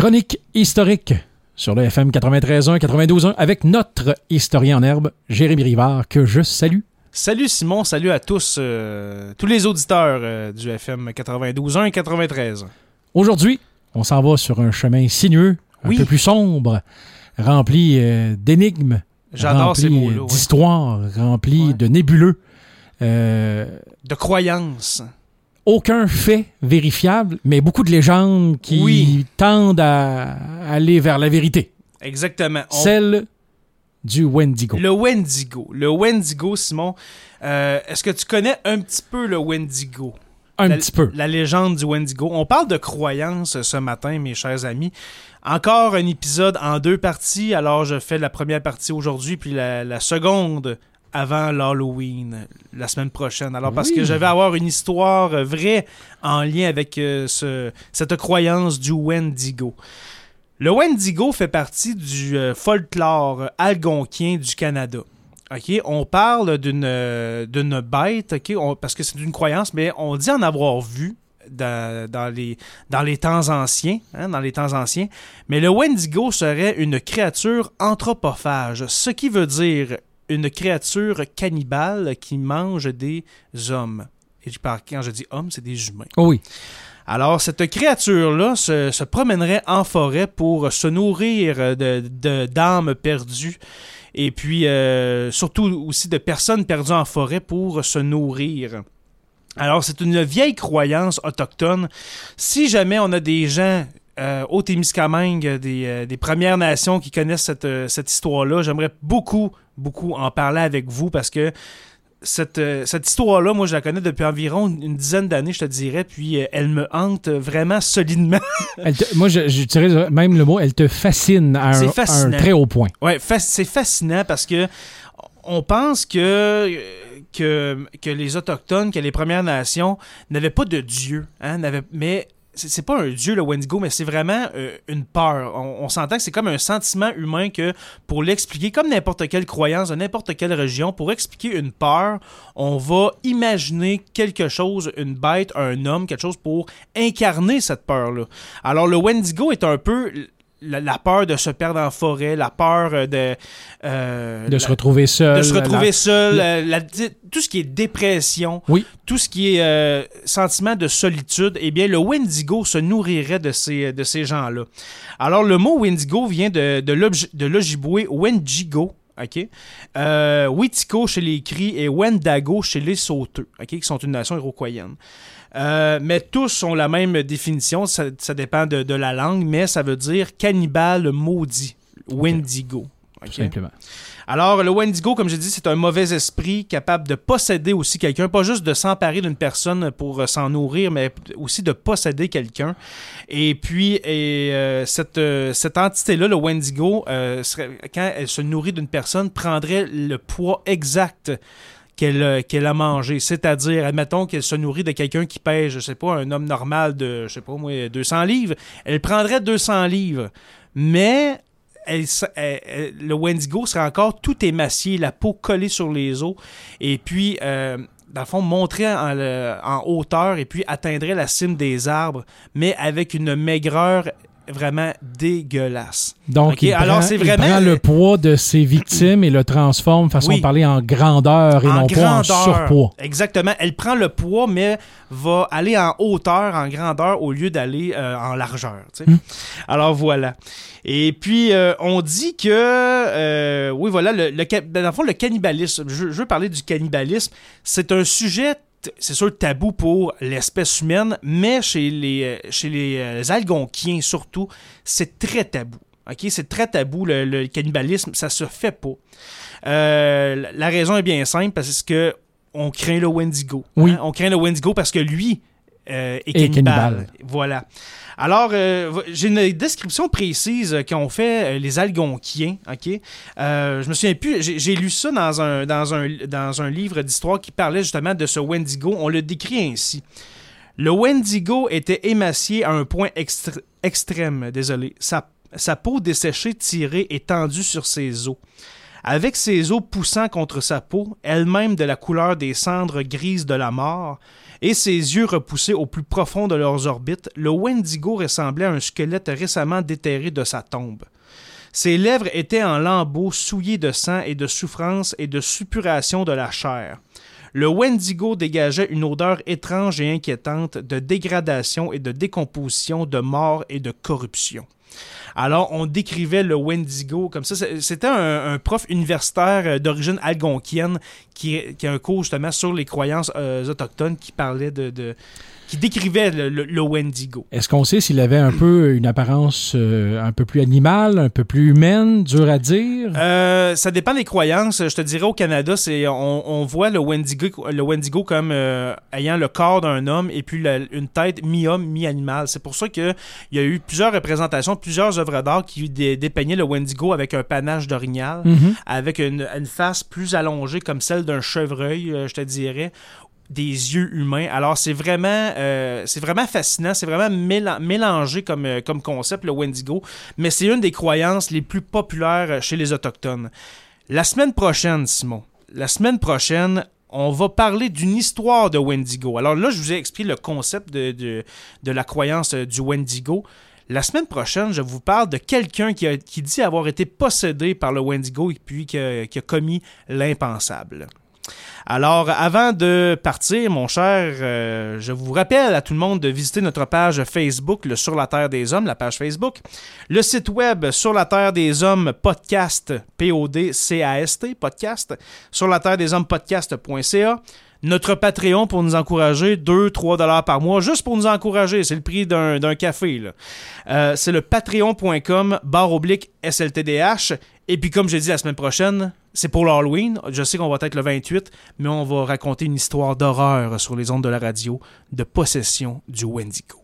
Chronique historique sur le FM 93.1, 92.1 avec notre historien en herbe, Jérémy Rivard, que je salue. Salut Simon, salut à tous, euh, tous les auditeurs euh, du FM 92.1 et 93. Aujourd'hui, on s'en va sur un chemin sinueux, un Oui. peu plus sombre, rempli euh, d'énigmes, rempli ouais. d'histoires, rempli Ouais. de nébuleux. De croyances. Aucun fait vérifiable, mais beaucoup de légendes qui Oui. tendent à aller vers la vérité. Exactement. On- Celle du Wendigo. Le Wendigo. Le Wendigo, Simon. euh, Est-ce que tu connais un petit peu le Wendigo? Un la, petit peu. La légende du Wendigo. On parle de croyances ce matin, mes chers amis. Encore un épisode en deux parties. Alors, je fais la première partie aujourd'hui, puis la, la seconde avant l'Halloween, la semaine prochaine. Alors, parce Oui. que je vais avoir une histoire vraie en lien avec euh, ce- cette croyance du Wendigo. Le Wendigo fait partie du euh, folklore algonquien du Canada. On parle d'une euh, bête, OK, on- parce que c'est une croyance, mais on dit en avoir vu dans, dans les, dans les temps anciens, hein, dans les temps anciens. Mais le Wendigo serait une créature anthropophage, ce qui veut dire une créature cannibale qui mange des hommes. Et quand je dis homme, c'est des humains. Oh oui. Alors, cette créature-là se, se promènerait en forêt pour se nourrir de, de- d'âmes perdues et puis euh, surtout aussi de personnes perdues en forêt pour se nourrir. Alors, c'est une vieille croyance autochtone. Si jamais on a des gens euh, au Témiscamingue, des, euh, des Premières Nations qui connaissent cette, euh, cette histoire-là, j'aimerais beaucoup, beaucoup en parler avec vous parce que cette, euh, cette histoire-là, moi, je la connais depuis environ une dizaine d'années, je te dirais, puis euh, elle me hante vraiment solidement. Elle te- moi, dirais même le mot, elle te fascine à un, très haut point. Fa- c'est fascinant parce que on pense que, que, que les Autochtones, que les Premières Nations n'avaient pas de Dieu, hein, n'avaient- mais c'est pas un dieu le Wendigo, mais c'est vraiment euh, une peur. On, on s'entend que c'est comme un sentiment humain que pour l'expliquer, comme n'importe quelle croyance de n'importe quelle religion, pour expliquer une peur, on va imaginer quelque chose, une bête, un homme, quelque chose pour incarner cette peur-là. Alors le Wendigo est un peu la, la peur de se perdre en forêt, la peur euh, de euh, De la- se retrouver seul. de se retrouver la- seul, la- euh, tout ce qui est dépression, Oui. tout ce qui est euh, sentiment de solitude, eh bien, le Wendigo se nourrirait de ces, de ces gens-là. Alors, le mot Wendigo vient de, de l'Ojibwe Wendigo, OK? Euh, Wetiko chez les Cris et Wendago chez les Sauteux, OK? Qui sont une nation iroquoienne. Euh, mais tous ont la même définition, ça, ça dépend de, de la langue, mais ça veut dire cannibale maudit, Wendigo. Tout OK? simplement. Alors, le Wendigo, comme j'ai dit, c'est un mauvais esprit capable de posséder aussi quelqu'un, pas juste de s'emparer d'une personne pour euh, s'en nourrir, mais aussi de posséder quelqu'un. Et puis, et, euh, cette, euh, cette entité-là, le Wendigo, euh, serait- quand elle se nourrit d'une personne, prendrait le poids exact qu'elle a mangé. C'est-à-dire, admettons qu'elle se nourrit de quelqu'un qui pèse, je sais pas, un homme normal de, je sais pas moi, 200 livres. Elle prendrait 200 livres. Mais le Wendigo serait encore tout émacié, la peau collée sur les os, et puis, euh, dans le fond, monterait en, en hauteur et puis atteindrait la cime des arbres, mais avec une maigreur vraiment dégueulasse. Donc, il, alors prend, il vraiment- prend le poids de ses victimes et le transforme, façon Oui. de parler, en grandeur et en non pas en surpoids. Exactement. Elle prend le poids, mais va aller en hauteur, en grandeur, au lieu d'aller euh, en largeur. tu sais. Hmm. Alors voilà. Et puis, euh, on dit que, euh, oui, voilà, le, le, dans le fond, le cannibalisme, je, je veux parler du cannibalisme, c'est un sujet, c'est sûr, tabou pour l'espèce humaine, mais chez les, euh, chez les euh, Algonquiens surtout, c'est très tabou. OK? C'est très tabou, le, le cannibalisme, ça se fait pas. Euh, la- la raison est bien simple, parce que on craint le Wendigo. Oui. hein? On craint le Wendigo parce que lui euh, Et cannibale. Voilà. Alors, euh, j'ai une description précise euh, qu'ont fait euh, les Algonquiens. OK? Euh, je me souviens plus. J'ai lu ça dans un, dans un, dans un livre d'histoire qui parlait justement de ce Wendigo. On le décrit ainsi. Le Wendigo était émacié à un point extr- extrême, désolé. Sa, sa peau desséchée, tirée et tendue sur ses os. Avec ses os poussant contre sa peau, elle-même de la couleur des cendres grises de la mort, et ses yeux repoussés au plus profond de leurs orbites, le Wendigo ressemblait à un squelette récemment déterré de sa tombe. Ses lèvres étaient en lambeaux souillés de sang et de souffrance et de suppuration de la chair. Le Wendigo dégageait une odeur étrange et inquiétante de dégradation et de décomposition, de mort et de corruption. Alors, on décrivait le Wendigo comme ça. C'était un, prof universitaire euh, d'origine algonquienne qui, qui, a un cours justement sur les croyances euh, autochtones qui parlait de qui décrivait le, Wendigo. Est-ce qu'on sait s'il avait un peu une apparence euh, un peu plus animale, un peu plus humaine, dur à dire? Euh, ça dépend des croyances. Je te dirais au Canada, c'est on, voit le Wendigo, le Wendigo comme euh, ayant le corps d'un homme et puis une tête mi-homme, mi-animal. C'est pour ça qu'il y a eu plusieurs représentations, plusieurs œuvres d'art qui dépeignaient le Wendigo avec un panache d'orignal, mm-hmm. avec une, une, face plus allongée comme celle d'un chevreuil, je te dirais, des yeux humains. Alors c'est vraiment, euh, c'est vraiment fascinant, c'est vraiment mélangé comme, euh, comme concept le Wendigo, mais c'est une des croyances les plus populaires chez les autochtones. La semaine prochaine, Simon, la semaine prochaine, on va parler d'une histoire de Wendigo. Alors là, je vous ai expliqué le concept de, de, la croyance euh, du Wendigo. La semaine prochaine, je vous parle de quelqu'un qui, dit avoir été possédé par le Wendigo et puis qui a commis l'impensable. Alors, avant de partir, mon cher, euh, je vous rappelle à tout le monde de visiter notre page Facebook, le Sur la Terre des Hommes, la page Facebook, le site web Sur la Terre des Hommes podcast, P-O-D-C-A-S-T, podcast, sur la Terre des Hommes podcast.ca notre Patreon pour nous encourager, 2-3 dollars par mois, juste pour nous encourager. C'est le prix d'un café. Euh, c'est le patreon.com barre oblique SLTDH. Et puis, comme j'ai dit la semaine prochaine, c'est pour l'Halloween. Je sais qu'on va être le 28, mais on va raconter une histoire d'horreur sur les ondes de la radio de possession du Wendigo.